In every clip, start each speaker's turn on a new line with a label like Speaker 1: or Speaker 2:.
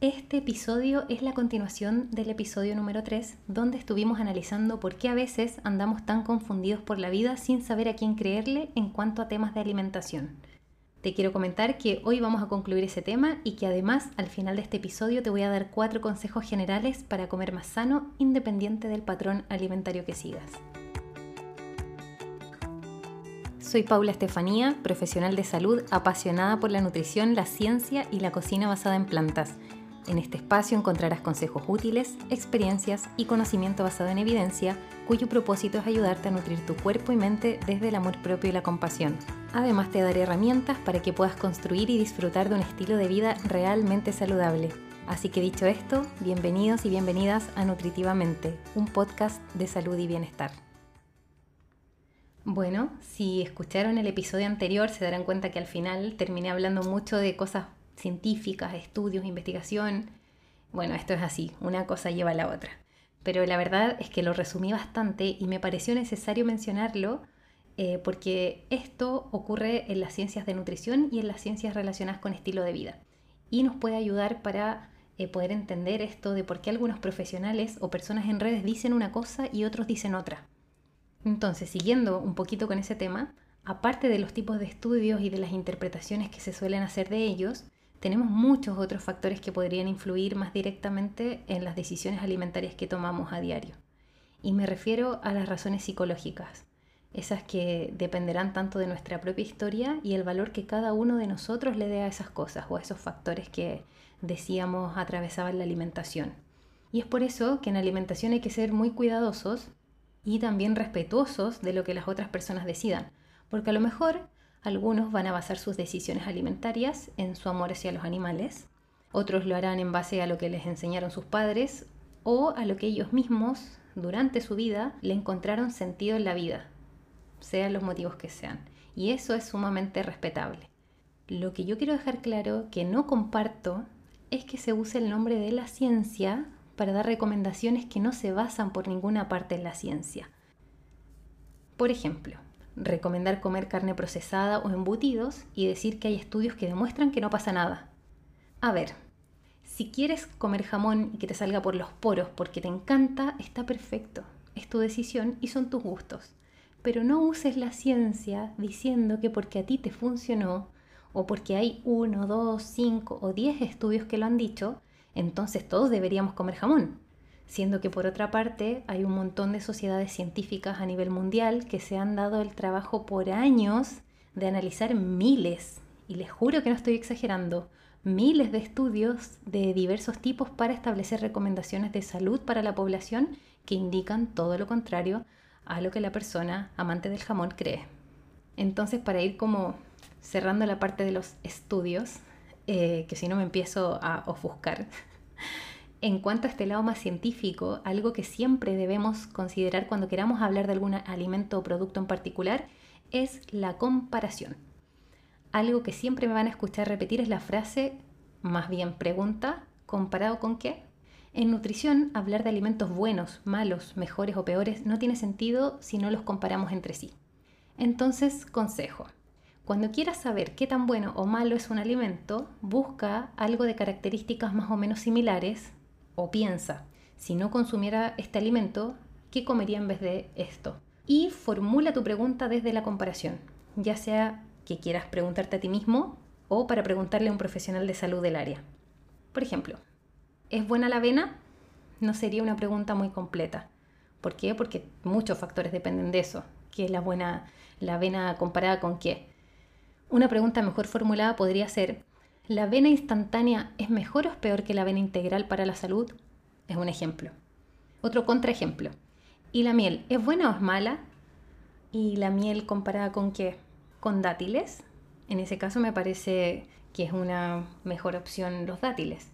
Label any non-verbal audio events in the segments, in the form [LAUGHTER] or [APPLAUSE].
Speaker 1: Este episodio es la continuación del episodio número 3, donde estuvimos analizando por qué a veces andamos tan confundidos por la vida sin saber a quién creerle en cuanto a temas de alimentación. Te quiero comentar que hoy vamos a concluir ese tema y que además al final de este episodio te voy a dar cuatro consejos generales para comer más sano independiente del patrón alimentario que sigas. Soy Paula Estefanía, profesional de salud apasionada por la nutrición, la ciencia y la cocina basada en plantas en este espacio encontrarás consejos útiles, experiencias y conocimiento basado en evidencia, cuyo propósito es ayudarte a nutrir tu cuerpo y mente desde el amor propio y la compasión. Además te daré herramientas para que puedas construir y disfrutar de un estilo de vida realmente saludable. Así que dicho esto, bienvenidos y bienvenidas a Nutritivamente, un podcast de salud y bienestar. Bueno, si escucharon el episodio anterior se darán cuenta que al final terminé hablando mucho de cosas científicas, estudios, investigación. Bueno, esto es así, una cosa lleva a la otra. Pero la verdad es que lo resumí bastante y me pareció necesario mencionarlo eh, porque esto ocurre en las ciencias de nutrición y en las ciencias relacionadas con estilo de vida. Y nos puede ayudar para eh, poder entender esto de por qué algunos profesionales o personas en redes dicen una cosa y otros dicen otra. Entonces, siguiendo un poquito con ese tema, aparte de los tipos de estudios y de las interpretaciones que se suelen hacer de ellos, tenemos muchos otros factores que podrían influir más directamente en las decisiones alimentarias que tomamos a diario. Y me refiero a las razones psicológicas, esas que dependerán tanto de nuestra propia historia y el valor que cada uno de nosotros le dé a esas cosas o a esos factores que decíamos atravesaban la alimentación. Y es por eso que en alimentación hay que ser muy cuidadosos y también respetuosos de lo que las otras personas decidan, porque a lo mejor algunos van a basar sus decisiones alimentarias en su amor hacia los animales, otros lo harán en base a lo que les enseñaron sus padres o a lo que ellos mismos durante su vida le encontraron sentido en la vida, sean los motivos que sean. Y eso es sumamente respetable. Lo que yo quiero dejar claro que no comparto es que se use el nombre de la ciencia para dar recomendaciones que no se basan por ninguna parte en la ciencia. Por ejemplo, recomendar comer carne procesada o embutidos y decir que hay estudios que demuestran que no pasa nada. A ver, si quieres comer jamón y que te salga por los poros porque te encanta, está perfecto. Es tu decisión y son tus gustos. Pero no uses la ciencia diciendo que porque a ti te funcionó o porque hay uno, dos, cinco o diez estudios que lo han dicho, entonces todos deberíamos comer jamón siendo que por otra parte hay un montón de sociedades científicas a nivel mundial que se han dado el trabajo por años de analizar miles, y les juro que no estoy exagerando, miles de estudios de diversos tipos para establecer recomendaciones de salud para la población que indican todo lo contrario a lo que la persona amante del jamón cree. Entonces, para ir como cerrando la parte de los estudios, eh, que si no me empiezo a ofuscar, [LAUGHS] en cuanto a este lado más científico, algo que siempre debemos considerar cuando queramos hablar de algún alimento o producto en particular es la comparación. Algo que siempre me van a escuchar repetir es la frase, más bien pregunta, ¿comparado con qué? En nutrición, hablar de alimentos buenos, malos, mejores o peores no tiene sentido si no los comparamos entre sí. Entonces, consejo. Cuando quieras saber qué tan bueno o malo es un alimento, busca algo de características más o menos similares o piensa, si no consumiera este alimento, ¿qué comería en vez de esto? Y formula tu pregunta desde la comparación, ya sea que quieras preguntarte a ti mismo o para preguntarle a un profesional de salud del área. Por ejemplo, ¿es buena la avena? No sería una pregunta muy completa. ¿Por qué? Porque muchos factores dependen de eso. ¿Qué es la buena la avena comparada con qué? Una pregunta mejor formulada podría ser, ¿La avena instantánea es mejor o es peor que la avena integral para la salud? Es un ejemplo. Otro contraejemplo. ¿Y la miel es buena o es mala? ¿Y la miel comparada con qué? ¿Con dátiles? En ese caso me parece que es una mejor opción los dátiles.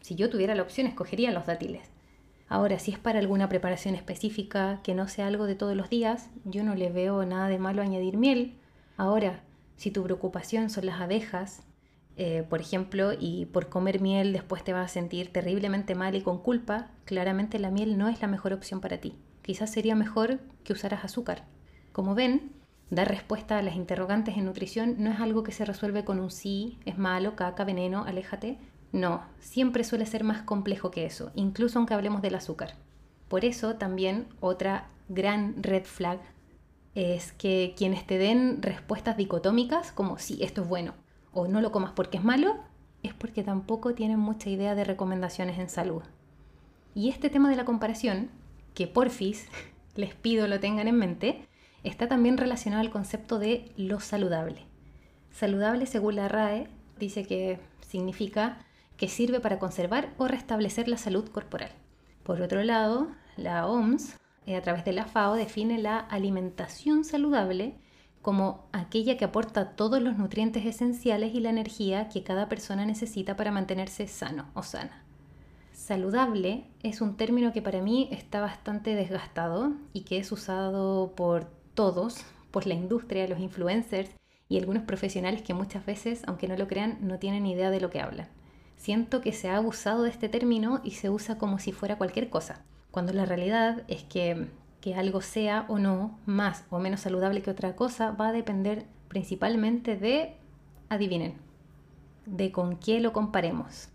Speaker 1: Si yo tuviera la opción, escogería los dátiles. Ahora, si es para alguna preparación específica que no sea algo de todos los días, yo no le veo nada de malo añadir miel. Ahora, si tu preocupación son las abejas eh, por ejemplo, y por comer miel después te vas a sentir terriblemente mal y con culpa, claramente la miel no es la mejor opción para ti. Quizás sería mejor que usaras azúcar. Como ven, dar respuesta a las interrogantes en nutrición no es algo que se resuelve con un sí, es malo, caca, veneno, aléjate. No, siempre suele ser más complejo que eso, incluso aunque hablemos del azúcar. Por eso también otra gran red flag es que quienes te den respuestas dicotómicas como sí, esto es bueno o no lo comas porque es malo, es porque tampoco tienen mucha idea de recomendaciones en salud. Y este tema de la comparación, que porfis [LAUGHS] les pido lo tengan en mente, está también relacionado al concepto de lo saludable. Saludable, según la RAE, dice que significa que sirve para conservar o restablecer la salud corporal. Por otro lado, la OMS, eh, a través de la FAO, define la alimentación saludable como aquella que aporta todos los nutrientes esenciales y la energía que cada persona necesita para mantenerse sano o sana. Saludable es un término que para mí está bastante desgastado y que es usado por todos, por la industria, los influencers y algunos profesionales que muchas veces, aunque no lo crean, no tienen idea de lo que hablan. Siento que se ha abusado de este término y se usa como si fuera cualquier cosa, cuando la realidad es que que algo sea o no más o menos saludable que otra cosa va a depender principalmente de, adivinen, de con qué lo comparemos.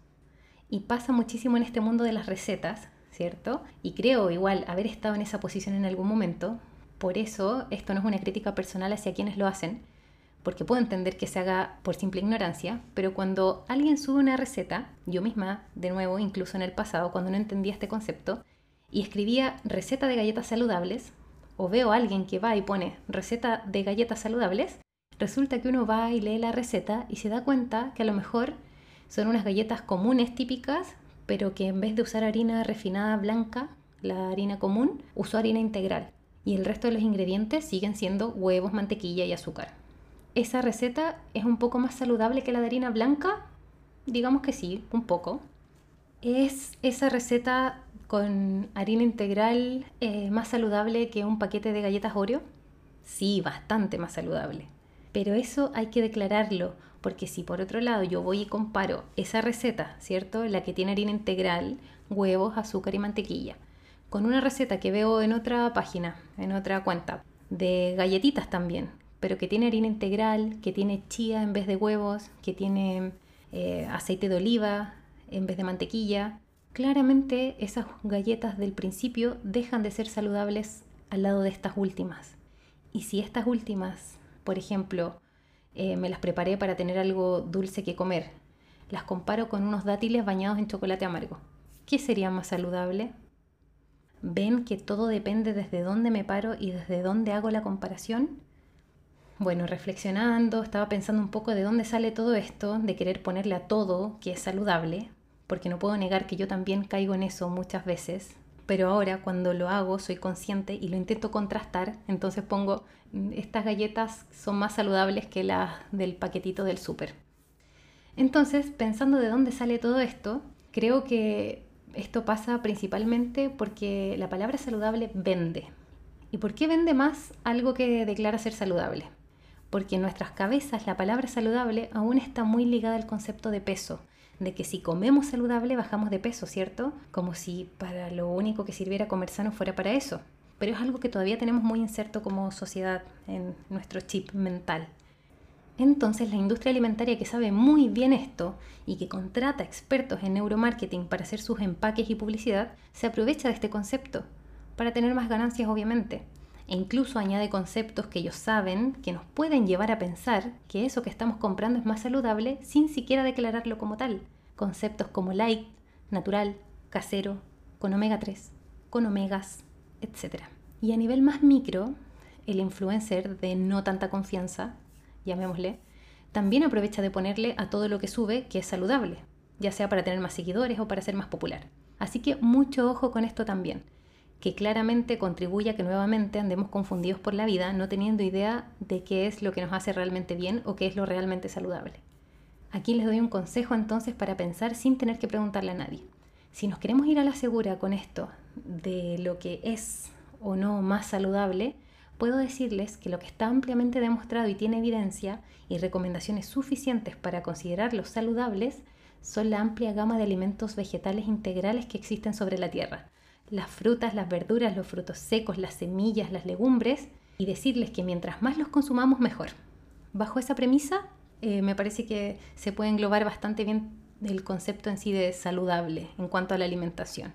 Speaker 1: Y pasa muchísimo en este mundo de las recetas, ¿cierto? Y creo igual haber estado en esa posición en algún momento. Por eso esto no es una crítica personal hacia quienes lo hacen, porque puedo entender que se haga por simple ignorancia, pero cuando alguien sube una receta, yo misma, de nuevo, incluso en el pasado, cuando no entendía este concepto, y escribía receta de galletas saludables, o veo a alguien que va y pone receta de galletas saludables, resulta que uno va y lee la receta y se da cuenta que a lo mejor son unas galletas comunes típicas, pero que en vez de usar harina refinada blanca, la harina común, usó harina integral. Y el resto de los ingredientes siguen siendo huevos, mantequilla y azúcar. ¿Esa receta es un poco más saludable que la de harina blanca? Digamos que sí, un poco. ¿Es esa receta con harina integral eh, más saludable que un paquete de galletas Oreo? Sí, bastante más saludable. Pero eso hay que declararlo, porque si por otro lado yo voy y comparo esa receta, ¿cierto? La que tiene harina integral, huevos, azúcar y mantequilla, con una receta que veo en otra página, en otra cuenta, de galletitas también, pero que tiene harina integral, que tiene chía en vez de huevos, que tiene eh, aceite de oliva en vez de mantequilla, Claramente esas galletas del principio dejan de ser saludables al lado de estas últimas. Y si estas últimas, por ejemplo, eh, me las preparé para tener algo dulce que comer, las comparo con unos dátiles bañados en chocolate amargo, ¿qué sería más saludable? ¿Ven que todo depende desde dónde me paro y desde dónde hago la comparación? Bueno, reflexionando, estaba pensando un poco de dónde sale todo esto, de querer ponerle a todo que es saludable, porque no puedo negar que yo también caigo en eso muchas veces, pero ahora cuando lo hago soy consciente y lo intento contrastar, entonces pongo, mm, estas galletas son más saludables que las del paquetito del súper. Entonces, pensando de dónde sale todo esto, creo que esto pasa principalmente porque la palabra saludable vende. ¿Y por qué vende más algo que declara ser saludable? Porque en nuestras cabezas la palabra saludable aún está muy ligada al concepto de peso de que si comemos saludable bajamos de peso, ¿cierto? Como si para lo único que sirviera comer sano fuera para eso. Pero es algo que todavía tenemos muy inserto como sociedad en nuestro chip mental. Entonces la industria alimentaria que sabe muy bien esto y que contrata expertos en neuromarketing para hacer sus empaques y publicidad, se aprovecha de este concepto, para tener más ganancias obviamente, e incluso añade conceptos que ellos saben que nos pueden llevar a pensar que eso que estamos comprando es más saludable sin siquiera declararlo como tal. Conceptos como light, natural, casero, con omega 3, con omegas, etc. Y a nivel más micro, el influencer de no tanta confianza, llamémosle, también aprovecha de ponerle a todo lo que sube que es saludable, ya sea para tener más seguidores o para ser más popular. Así que mucho ojo con esto también que claramente contribuye a que nuevamente andemos confundidos por la vida, no teniendo idea de qué es lo que nos hace realmente bien o qué es lo realmente saludable. Aquí les doy un consejo entonces para pensar sin tener que preguntarle a nadie. Si nos queremos ir a la segura con esto de lo que es o no más saludable, puedo decirles que lo que está ampliamente demostrado y tiene evidencia y recomendaciones suficientes para considerarlos saludables son la amplia gama de alimentos vegetales integrales que existen sobre la Tierra las frutas, las verduras, los frutos secos, las semillas, las legumbres y decirles que mientras más los consumamos mejor. Bajo esa premisa, eh, me parece que se puede englobar bastante bien del concepto en sí de saludable en cuanto a la alimentación.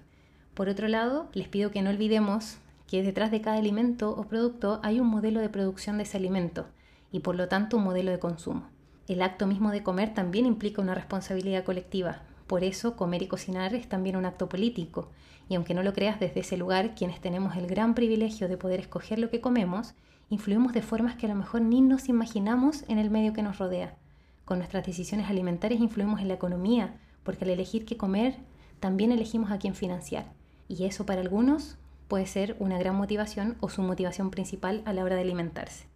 Speaker 1: Por otro lado, les pido que no olvidemos que detrás de cada alimento o producto hay un modelo de producción de ese alimento y por lo tanto un modelo de consumo. El acto mismo de comer también implica una responsabilidad colectiva. Por eso comer y cocinar es también un acto político. Y aunque no lo creas desde ese lugar, quienes tenemos el gran privilegio de poder escoger lo que comemos, influimos de formas que a lo mejor ni nos imaginamos en el medio que nos rodea. Con nuestras decisiones alimentarias influimos en la economía, porque al elegir qué comer, también elegimos a quién financiar. Y eso para algunos puede ser una gran motivación o su motivación principal a la hora de alimentarse.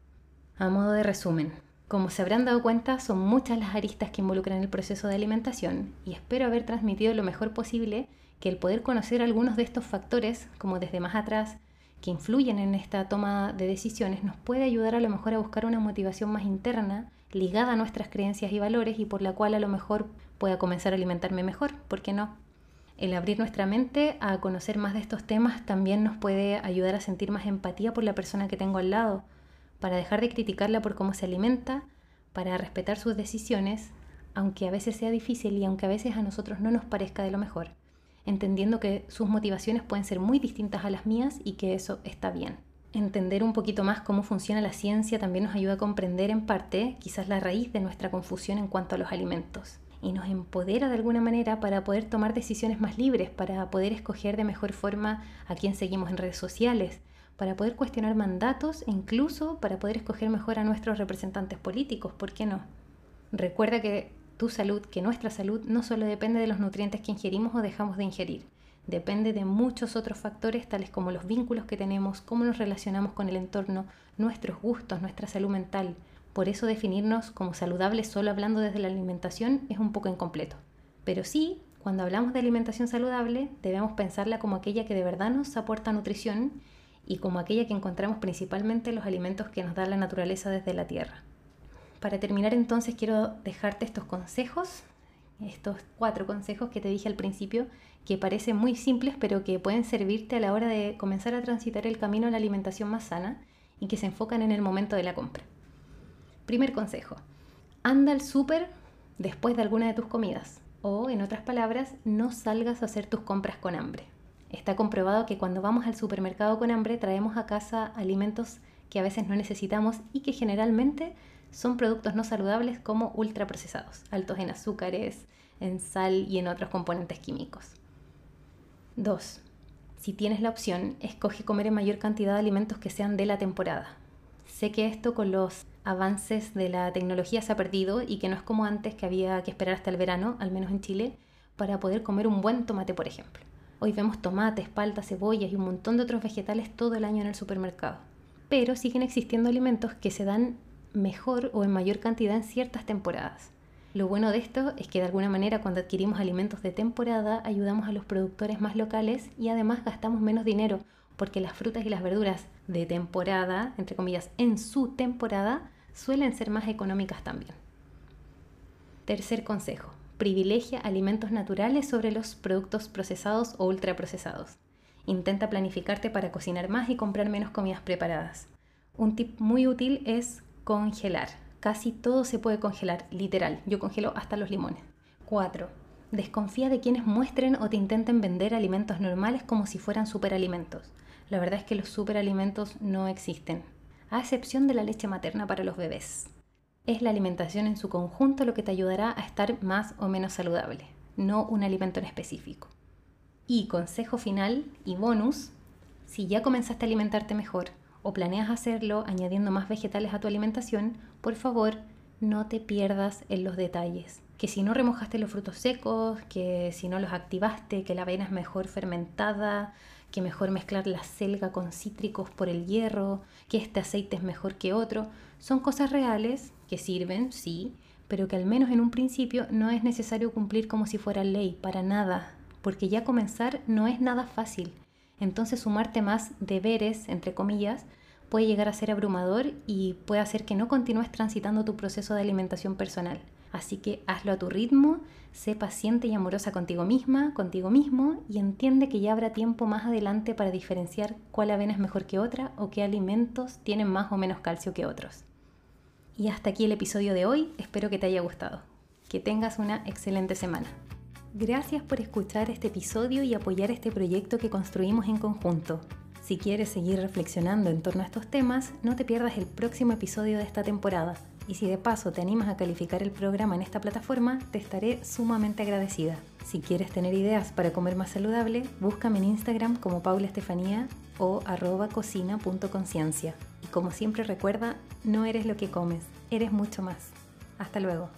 Speaker 1: A modo de resumen, como se habrán dado cuenta, son muchas las aristas que involucran el proceso de alimentación y espero haber transmitido lo mejor posible que el poder conocer algunos de estos factores, como desde más atrás, que influyen en esta toma de decisiones, nos puede ayudar a lo mejor a buscar una motivación más interna, ligada a nuestras creencias y valores y por la cual a lo mejor pueda comenzar a alimentarme mejor, ¿por qué no? El abrir nuestra mente a conocer más de estos temas también nos puede ayudar a sentir más empatía por la persona que tengo al lado, para dejar de criticarla por cómo se alimenta, para respetar sus decisiones, aunque a veces sea difícil y aunque a veces a nosotros no nos parezca de lo mejor, entendiendo que sus motivaciones pueden ser muy distintas a las mías y que eso está bien. Entender un poquito más cómo funciona la ciencia también nos ayuda a comprender en parte quizás la raíz de nuestra confusión en cuanto a los alimentos y nos empodera de alguna manera para poder tomar decisiones más libres, para poder escoger de mejor forma a quién seguimos en redes sociales, para poder cuestionar mandatos incluso para poder escoger mejor a nuestros representantes políticos, ¿por qué no? Recuerda que tu salud, que nuestra salud no solo depende de los nutrientes que ingerimos o dejamos de ingerir, depende de muchos otros factores tales como los vínculos que tenemos, cómo nos relacionamos con el entorno, nuestros gustos, nuestra salud mental. Por eso definirnos como saludables solo hablando desde la alimentación es un poco incompleto. Pero sí, cuando hablamos de alimentación saludable, debemos pensarla como aquella que de verdad nos aporta nutrición y como aquella que encontramos principalmente en los alimentos que nos da la naturaleza desde la tierra. Para terminar entonces quiero dejarte estos consejos, estos cuatro consejos que te dije al principio, que parecen muy simples pero que pueden servirte a la hora de comenzar a transitar el camino a la alimentación más sana y que se enfocan en el momento de la compra. Primer consejo, anda al súper después de alguna de tus comidas o en otras palabras, no salgas a hacer tus compras con hambre. Está comprobado que cuando vamos al supermercado con hambre traemos a casa alimentos que a veces no necesitamos y que generalmente son productos no saludables como ultraprocesados, altos en azúcares, en sal y en otros componentes químicos. 2. Si tienes la opción, escoge comer en mayor cantidad de alimentos que sean de la temporada. Sé que esto con los avances de la tecnología se ha perdido y que no es como antes que había que esperar hasta el verano, al menos en Chile, para poder comer un buen tomate, por ejemplo. Hoy vemos tomates, paltas, cebollas y un montón de otros vegetales todo el año en el supermercado. Pero siguen existiendo alimentos que se dan mejor o en mayor cantidad en ciertas temporadas. Lo bueno de esto es que de alguna manera cuando adquirimos alimentos de temporada ayudamos a los productores más locales y además gastamos menos dinero porque las frutas y las verduras de temporada, entre comillas, en su temporada, suelen ser más económicas también. Tercer consejo, privilegia alimentos naturales sobre los productos procesados o ultraprocesados. Intenta planificarte para cocinar más y comprar menos comidas preparadas. Un tip muy útil es congelar. Casi todo se puede congelar, literal. Yo congelo hasta los limones. 4. Desconfía de quienes muestren o te intenten vender alimentos normales como si fueran superalimentos. La verdad es que los superalimentos no existen, a excepción de la leche materna para los bebés es la alimentación en su conjunto lo que te ayudará a estar más o menos saludable, no un alimento en específico. Y consejo final y bonus, si ya comenzaste a alimentarte mejor o planeas hacerlo añadiendo más vegetales a tu alimentación, por favor no te pierdas en los detalles. Que si no remojaste los frutos secos, que si no los activaste, que la avena es mejor fermentada, que mejor mezclar la selga con cítricos por el hierro, que este aceite es mejor que otro, son cosas reales que sirven, sí, pero que al menos en un principio no es necesario cumplir como si fuera ley, para nada, porque ya comenzar no es nada fácil. Entonces sumarte más deberes, entre comillas, puede llegar a ser abrumador y puede hacer que no continúes transitando tu proceso de alimentación personal. Así que hazlo a tu ritmo, sé paciente y amorosa contigo misma, contigo mismo y entiende que ya habrá tiempo más adelante para diferenciar cuál avena es mejor que otra o qué alimentos tienen más o menos calcio que otros. Y hasta aquí el episodio de hoy, espero que te haya gustado. Que tengas una excelente semana. Gracias por escuchar este episodio y apoyar este proyecto que construimos en conjunto. Si quieres seguir reflexionando en torno a estos temas, no te pierdas el próximo episodio de esta temporada. Y si de paso te animas a calificar el programa en esta plataforma, te estaré sumamente agradecida. Si quieres tener ideas para comer más saludable, búscame en Instagram como Paula Estefanía o arroba cocina.conciencia. Y como siempre recuerda, no eres lo que comes, eres mucho más. Hasta luego.